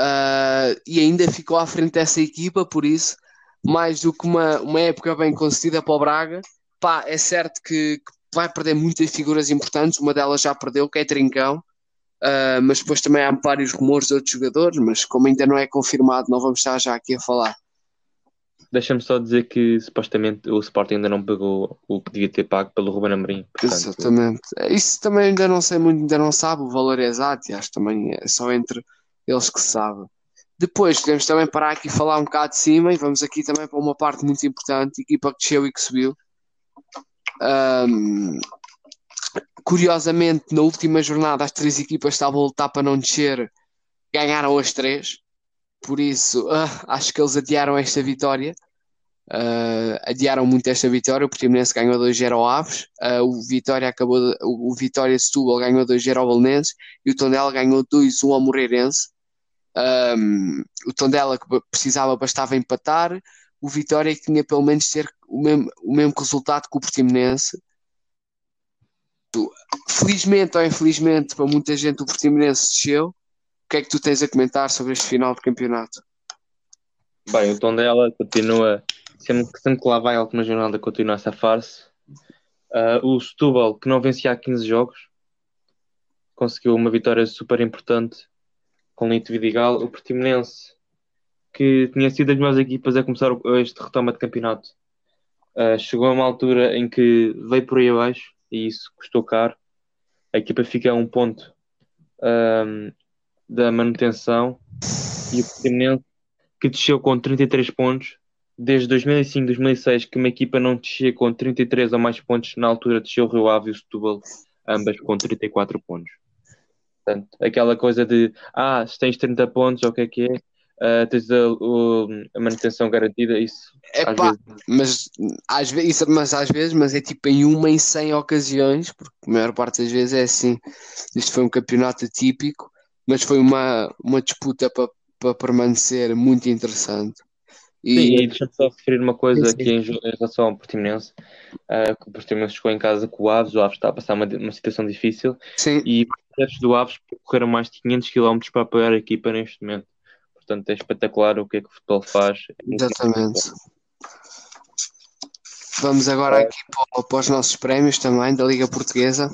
ah, e ainda ficou à frente dessa equipa, por isso, mais do que uma, uma época bem concedida para o Braga. Pá, é certo que, que vai perder muitas figuras importantes, uma delas já perdeu, que é Trincão, ah, mas depois também há vários rumores de outros jogadores, mas como ainda não é confirmado, não vamos estar já aqui a falar. Deixa-me só dizer que supostamente o Sporting ainda não pagou o que devia ter pago pelo Ruben Amorim. Portanto, Exatamente. Isso também ainda não sei muito, ainda não sabe o valor exato, e acho que também é só entre eles que se sabe. Depois podemos também parar aqui e falar um bocado de cima e vamos aqui também para uma parte muito importante, equipa que desceu e que subiu. Ahm, curiosamente, na última jornada, as três equipas estavam a lutar para não descer, ganharam as três. Por isso, ah, acho que eles adiaram esta vitória. Ah, adiaram muito esta vitória. O Portimonense ganhou 2-0 ao Aves. Ah, o Vitória acabou de- o, o Vitória Setúbal ganhou 2-0 ao Belenenses e o Tondela ganhou 2-1 ao Moreirense. Ahm, o Tondela que precisava bastava empatar. O Vitória que tinha pelo menos ter o mesmo, o mesmo resultado que o Portimonense. Felizmente ou infelizmente, para muita gente, o Portimonense desceu. O que é que tu tens a comentar sobre este final de campeonato? Bem, o Tondela continua, sempre, sempre que lá vai a última jornada, continua a safar-se. Ah, o Setúbal, que não vencia há 15 jogos, conseguiu uma vitória super importante com o Lito Vidigal. O Portimonense, que tinha sido das melhores equipas a começar este retoma de campeonato, ah, chegou a uma altura em que veio por aí abaixo e isso custou caro. A equipa fica a um ponto um, da manutenção e o Portimonense que desceu com 33 pontos desde 2005, 2006 que uma equipa não descia com 33 ou mais pontos, na altura desceu o Rio Ave e o Setúbal, ambas com 34 pontos. Portanto, aquela coisa de, ah, se tens 30 pontos, o que é que é, uh, tens a, a, manutenção garantida, isso é pá, mas às vezes, isso, mas às vezes, mas é tipo em uma em 100 ocasiões, porque a maior parte das vezes é assim. Isto foi um campeonato típico, mas foi uma, uma disputa para para permanecer muito interessante. E... Sim, e deixa-me só referir uma coisa sim, sim. aqui em, em, relação ao Portimonense, uh, que o Portimonense chegou em casa com o Aves, o Aves está a passar uma, uma situação difícil sim. e os do Aves percorreram mais de 500 km para apoiar a equipa neste momento. Portanto, é espetacular o que é que o futebol faz. Exatamente. Vamos agora aqui para, para os nossos prémios também da Liga Portuguesa.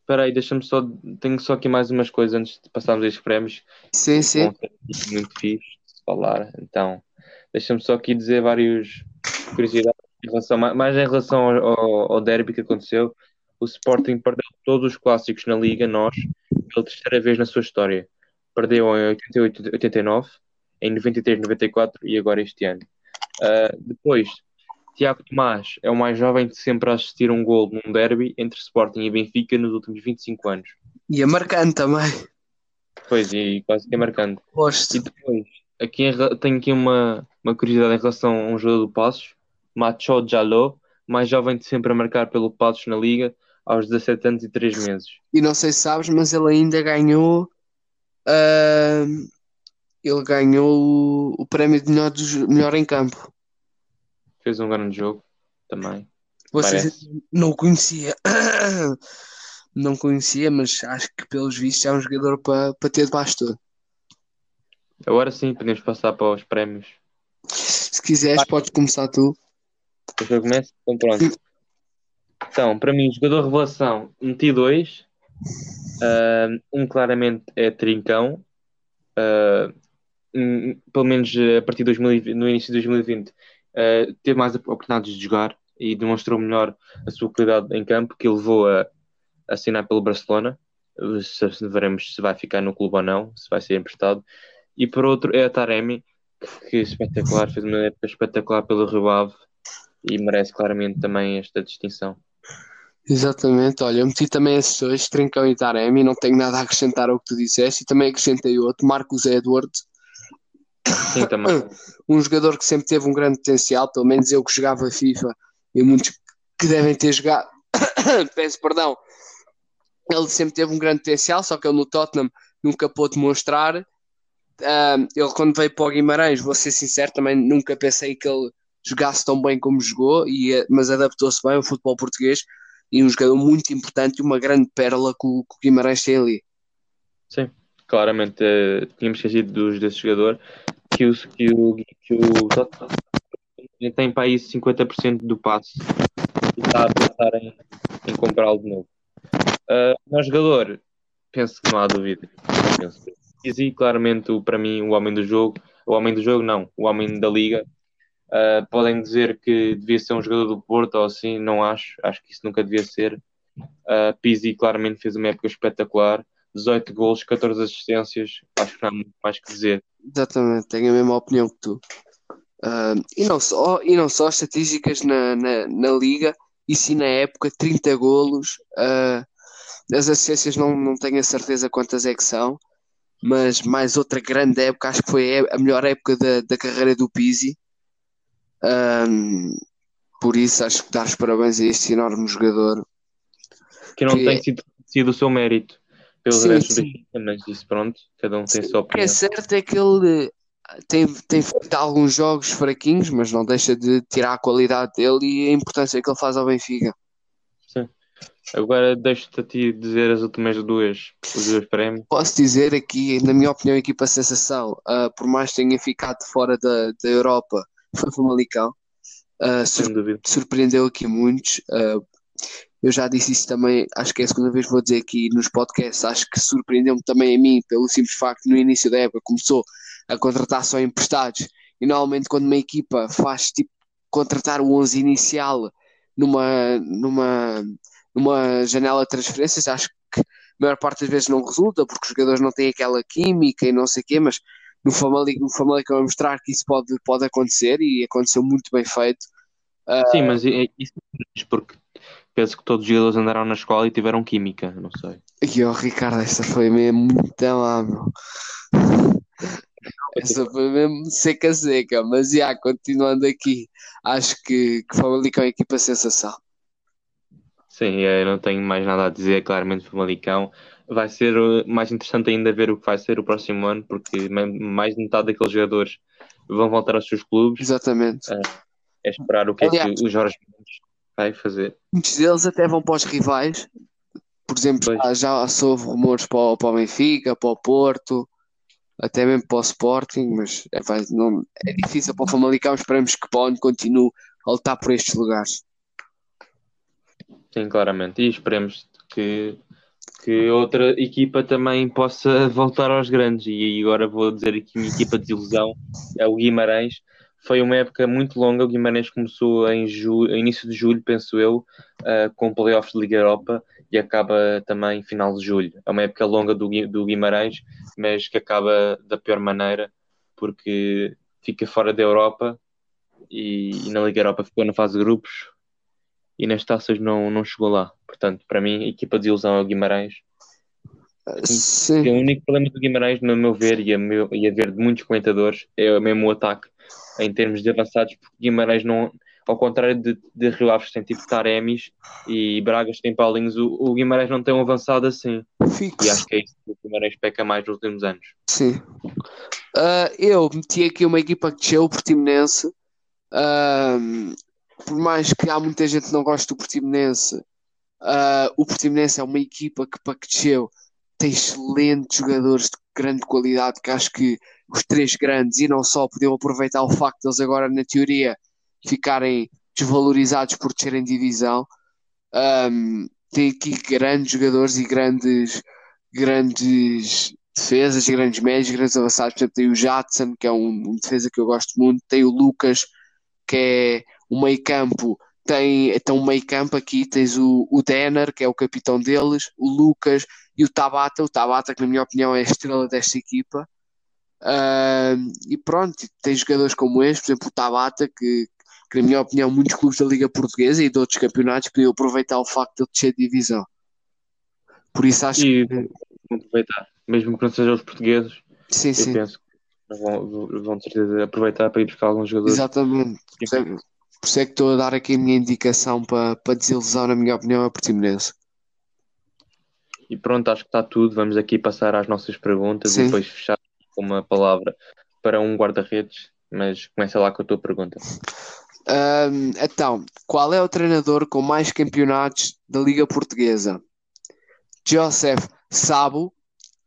Espera aí, deixa-me só. Tenho só aqui mais umas coisas antes de passarmos estes prémios. Sim, sim. Muito fixe de falar. Então, deixa-me só aqui dizer vários curiosidades em relação, mais em relação ao, ao derby que aconteceu. O Sporting perdeu todos os clássicos na Liga, nós, pela terceira vez na sua história. Perdeu em 88, 89, em 93, 94 e agora este ano. Uh, depois, Tiago Tomás é o mais jovem de sempre a assistir um gol num derby entre Sporting e Benfica nos últimos 25 anos. E é marcante também. Pois, e quase que é marcante. Gosto. E depois, aqui tenho aqui uma, uma curiosidade em relação a um jogador do Passos, Macho Jaló, mais jovem de sempre a marcar pelo Passos na Liga, aos 17 anos e 3 meses. E não sei se sabes, mas ele ainda ganhou. Uh, ele ganhou o, o prémio de melhor, melhor em campo fez um grande jogo também. Vocês não conhecia. não conhecia, mas acho que pelos vistos é um jogador para, para ter debaixo todo. Agora sim, podemos passar para os prémios. Se quiseres, podes começar tu. Depois eu começo? Então pronto. Então, para mim, jogador revelação, meti dois. Um claramente é Trincão. Um, pelo menos a partir de 2020, no início de 2020, uh, teve mais oportunidades de jogar e demonstrou melhor a sua qualidade em campo, que levou a, assinar pelo Barcelona. Veremos se vai ficar no clube ou não, se vai ser emprestado. E por outro é a Taremi, que, que é espetacular, fez uma época espetacular pelo Rio Ave e merece claramente também esta distinção. Exatamente, olha, eu meti também esses dois, Trincão e Taremi, não tenho nada a acrescentar ao que tu disseste, e também acrescentei outro, Marcos Edwards, Sim, também. um jogador que sempre teve um grande potencial, pelo menos eu que jogava FIFA e muitos que devem ter jogado, peço perdão, ele sempre teve um grande potencial, só que ele no Tottenham nunca pôde mostrar. Ele, quando veio para o Guimarães, vou ser sincero, também nunca pensei que ele jogasse tão bem como jogou, e, mas adaptou-se bem ao futebol português e um jogador muito importante e uma grande pérola que o, Guimarães tem ali. Sim, claramente uh, tínhamos esquecido dos, desse jogador que o, que o, que o tem para aí 50% do passe e está a pensar em, em comprá-lo de novo. Uh, jogador, penso que não há dúvida. Easy, claramente, o, para mim, o homem do jogo. O homem do jogo, não. O homem da liga. Uh, podem dizer que devia ser um jogador do Porto ou assim, não acho. Acho que isso nunca devia ser. Uh, Pizzi claramente fez uma época espetacular. 18 gols, 14 assistências. Acho que não há muito mais que dizer. Exatamente, tenho a mesma opinião que tu. Uh, e, não só, e não só estatísticas na, na, na liga, e sim na época 30 golos. Uh, as assistências não, não tenho a certeza quantas é que são, mas mais outra grande época, acho que foi a melhor época da, da carreira do Pizzi. Um, por isso acho que dar os parabéns a este enorme jogador. Que não que tem é... sido, o seu mérito pelo sim, resto sim. mas isso pronto, cada um tem a sua opinião. O que é certo é que ele tem, tem feito alguns jogos fraquinhos, mas não deixa de tirar a qualidade dele e a importância que ele faz ao Benfica. Sim. Agora deixo-te a ti dizer as últimas duas, os dois prémios. Posso dizer aqui, na minha opinião, a equipa sensação, uh, por mais que tenha ficado fora da, da Europa, foi Famalicão. Uh, sur surpreendeu aqui muitos. Uh, eu já disse isso também, acho que é a segunda vez que vou dizer aqui nos podcasts, acho que surpreendeu-me também a mim, pelo simples facto no início da época começou a contratar só emprestados, e normalmente quando uma equipa faz tipo contratar o 11 inicial numa, numa, numa janela de transferências, acho que a maior parte das vezes não resulta, porque os jogadores não têm aquela química e não sei o quê, mas no Famalicão, no Famalicão vai mostrar que isso pode, pode acontecer e aconteceu muito bem feito. Sim, mas é- é- isso porque penso que todos os jogadores andaram na escola e tiveram química, não sei. E o Ricardo, esta foi mesmo muito meu. Essa foi mesmo seca seca, mas já, continuando aqui, acho que, que o Famalicão é uma equipa sensação. Sim, eu não tenho mais nada a dizer, claramente o Famalicão. Vai ser uh, mais interessante ainda ver o que vai ser o próximo ano, porque mais de metade daqueles jogadores vão voltar aos seus clubes. Exatamente. É esperar o que é Aliás- que o Jorge Mendes vai fazer. Muitos deles até vão para os rivais. Por exemplo, Pois. já, já soube rumores para o, para o Benfica, para o Porto, até mesmo para o Sporting, mas é, vai- não, é difícil para o Famalicão. Esperamos que Pone continue a lutar por estes lugares. Sim, claramente. E esperemos que, que outra equipa também possa voltar aos grandes. E agora vou dizer aqui uma equipa de ilusão, é o Guimarães. Foi uma época muito longa. O Guimarães começou em julho, início de julho, penso eu, uh, com playoffs de Liga Europa e acaba também final de julho. É uma época longa do, do Guimarães, mas que acaba da pior maneira, porque fica fora da Europa e, e na Liga Europa ficou na fase de grupos e nas taças não, não chegou lá. Portanto, para mim, a equipa de ilusão é o Guimarães. Sim. E o único problema do Guimarães, no meu ver, e a, meu, e a ver de muitos comentadores, é mesmo o ataque em termos de avançados, porque Guimarães não, ao contrário de, de Rio Aves tem tipo Taremis e Bragas tem Paulinhos, o, o Guimarães não tem um avançado assim. E Fixo. acho que é isso que o Guimarães peca mais nos últimos anos. Sim. Ah, eu meti aqui uma equipa que desceu, o Portimonense. Ahm, por mais que há muita gente que não goste do Portimonense, ah, o Portimonense é uma equipa que para que desceu tem excelentes jogadores de grande qualidade, que acho que os três grandes e não só podiam aproveitar o facto de agora, na teoria, ficarem desvalorizados por de divisão. Ahm, tem aqui grandes jogadores e grandes, grandes defesas, grandes médios, grandes avançados. Tem o Jadson, que é um, um defesa que eu gosto muito, tem o Lucas, que é um meio campo. Tem então um meio campo aqui, tens o, o Denner, que é o capitão deles, o Lucas e o Tabata. O Tabata, que na minha opinião é a estrela desta equipa. Ah, e pronto, tens jogadores como este, por exemplo, o Tabata, que, que na minha opinião muitos clubes da Liga Portuguesa e de outros campeonatos podiam aproveitar o facto de ele descer de divisão. Por isso acho E que vão aproveitar, mesmo que não sejam os portugueses, sim, eu sim, penso que vão, vão de certeza aproveitar para ir buscar alguns jogadores. exatamente. Por isso é que estou a dar aqui a minha indicação para, para desilusão, na minha opinião, é Portimonense. E pronto, acho que está tudo. Vamos aqui passar às nossas perguntas Sim. e depois fechar com uma palavra para um guarda-redes. Mas começa lá com a tua pergunta. Ahm, então, qual é o treinador com mais campeonatos da Liga Portuguesa? Joseph Sabo,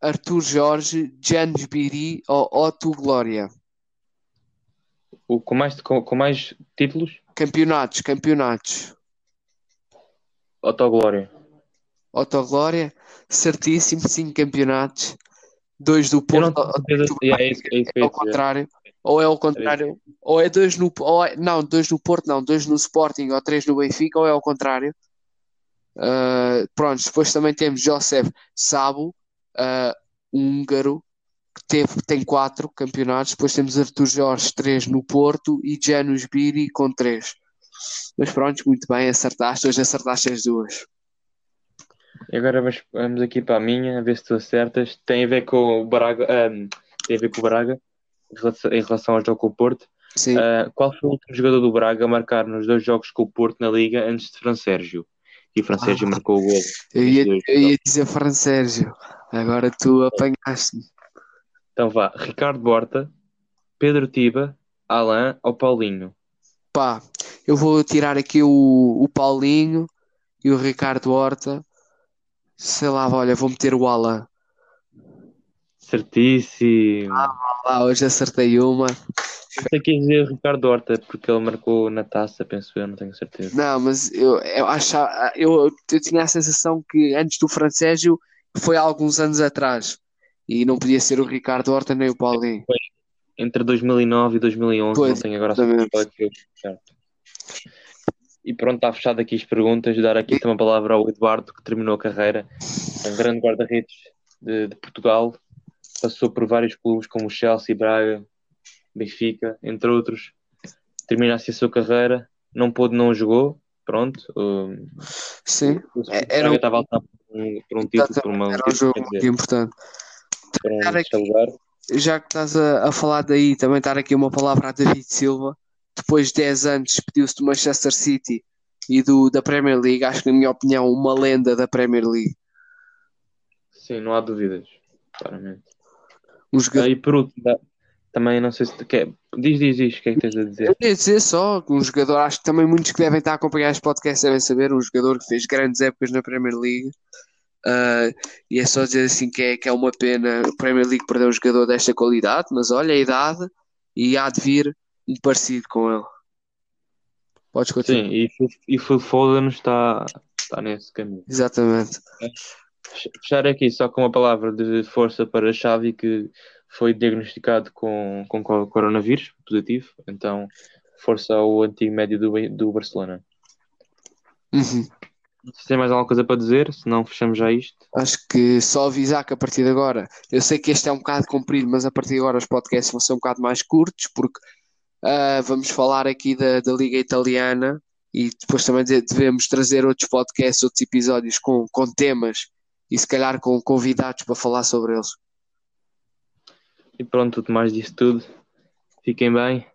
Arthur Jorge, Janos Biri ou Otto Glória? O, com, mais, com, com mais títulos, Campeonatos, campeonatos. Autoglória. Otto Glória, certíssimo, 5 campeonatos. Dois do Porto, é é é ia o dizer. contrário. Ou é o contrário. Ou é dois no. Ou é, não, dois no Porto, não. Dois no Sporting ou três no Benfica, ou é ao contrário. Ah, pronto, depois também temos Josef Sabo, ah, húngaro, que teve, tem quatro campeonatos. Depois temos Artur Jorge, três no Porto, e Janus Biri com três. Mas pronto, muito bem, acertaste. Hoje acertaste as duas. E agora vamos, vamos aqui para a minha, a ver se tu acertas. Tem a ver com o Braga. ahm, tem a ver com o Braga em relação- ao jogo com o Porto. Ah, qual foi o último jogador do Braga a marcar nos dois jogos com o Porto na Liga antes de Fran Sérgio? E o Fran Sérgio Ah. marcou o gol. Eu ia, eu ia dizer Fran Sérgio. Agora tu apanhaste-me. Então vá, Ricardo Borta, Pedro Tiba, Alain ou Paulinho? Pá, eu vou tirar aqui o, o Paulinho e o Ricardo Horta. Sei lá, olha, vou meter o Alan. Certíssimo. Lá, hoje acertei uma. Eu quis dizer Ricardo Horta porque ele marcou na taça, penso eu, não tenho certeza. Não, mas eu, eu achava, eu, eu tinha a sensação que antes do Francésio foi há alguns anos atrás. E não podia ser o Ricardo Horta nem o Paulinho. Entre 2009 e 2011, Pois, não tenho agora a foi o. E pronto, está fechado aqui as perguntas. Dar aqui uma palavra ao Eduardo, que terminou a carreira. Um grande guarda-redes de, de, Portugal. Passou por vários clubes como o Chelsea, Braga, Benfica, entre outros. Termina assim a sua carreira. Não pôde, não jogou. Pronto. Um, Sim. O, É- era um- estava a lutar por um, por um título, por uma, Era um jogo muito importante. Sexto lugar. Já que estás a, a falar daí, também estar aqui uma palavra a David Silva. Depois de 10 anos, despediu-se do Manchester City e do, da Premier League. Acho que, na minha opinião, uma lenda da Premier League. Sim, não há dúvidas. Claramente. Um jogador Ah, e por último, também não sei se quer. Diz, diz, diz, o que é que tens a dizer? Eu ia dizer só que um jogador, acho que também muitos que devem estar a acompanhar este podcast devem saber, um jogador que fez grandes épocas na Premier League. Ah, e é só dizer assim que é, que é uma pena a Premier League perder um jogador desta qualidade, mas olha a idade e há de vir um parecido com ele. Podes continuar. Sim, e, e Phil Foden está, está nesse caminho. Exatamente. Fechar aqui só com uma palavra de força para Xavi que foi diagnosticado com, com co- coronavírus positivo, então força ao antigo médio do, do Barcelona. Uhum. Se tem mais alguma coisa para dizer, se não fechamos já isto. Acho que só avisar que a partir de agora, eu sei que este é um bocado comprido, mas a partir de agora os podcasts vão ser um bocado mais curtos, porque ah, vamos falar aqui da, da Liga Italiana e depois também de- devemos trazer outros podcasts, outros episódios com, com temas e se calhar com convidados para falar sobre eles. E pronto, tudo mais disso tudo. Fiquem bem.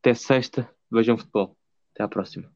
Até sexta. Vejam futebol. Até à próxima.